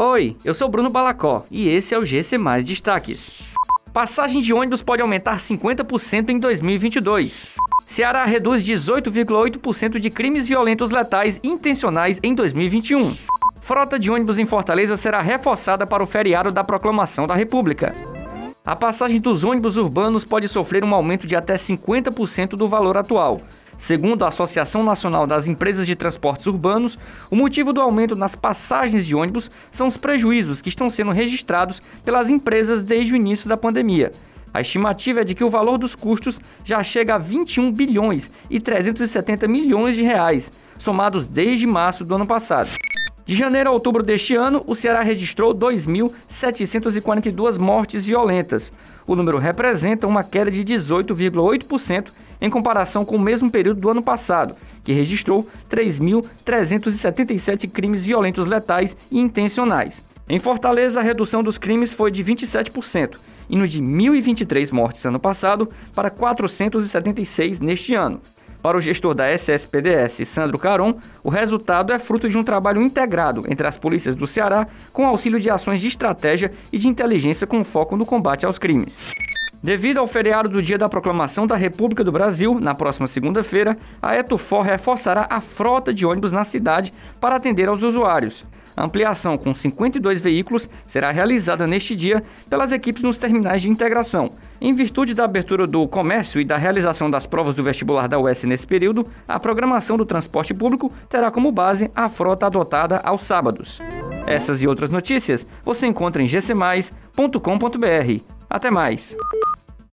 Oi, eu sou Bruno Balacó e esse é o GC Mais Destaques. Passagem de ônibus pode aumentar 50% em 2022. Ceará reduz 18,8% de crimes violentos letais intencionais em 2021. Frota de ônibus em Fortaleza será reforçada para o feriado da Proclamação da República. A passagem dos ônibus urbanos pode sofrer um aumento de até 50% do valor atual. Segundo a Associação Nacional das Empresas de Transportes Urbanos, o motivo do aumento nas passagens de ônibus são os prejuízos que estão sendo registrados pelas empresas desde o início da pandemia. A estimativa é de que o valor dos custos já chega a 21 bilhões e 370 milhões de reais, somados desde março do ano passado. De janeiro a outubro deste ano, o Ceará registrou 2.742 mortes violentas. O número representa uma queda de 18,8% em comparação com o mesmo período do ano passado, que registrou 3.377 crimes violentos letais e intencionais. Em Fortaleza, a redução dos crimes foi de 27%, indo de 1.023 mortes ano passado para 476 neste ano. Para o gestor da SSPDS, Sandro Caron, o resultado é fruto de um trabalho integrado entre as polícias do Ceará, com auxílio de ações de estratégia e de inteligência com foco no combate aos crimes. Devido ao feriado do dia da proclamação da República do Brasil, na próxima segunda-feira, a Etufor reforçará a frota de ônibus na cidade para atender aos usuários. A ampliação com 52 veículos será realizada neste dia pelas equipes nos terminais de integração. Em virtude da abertura do comércio e da realização das provas do vestibular da UES nesse período, a programação do transporte público terá como base a frota adotada aos sábados. Essas e outras notícias você encontra em gcmais.com.br. Até mais!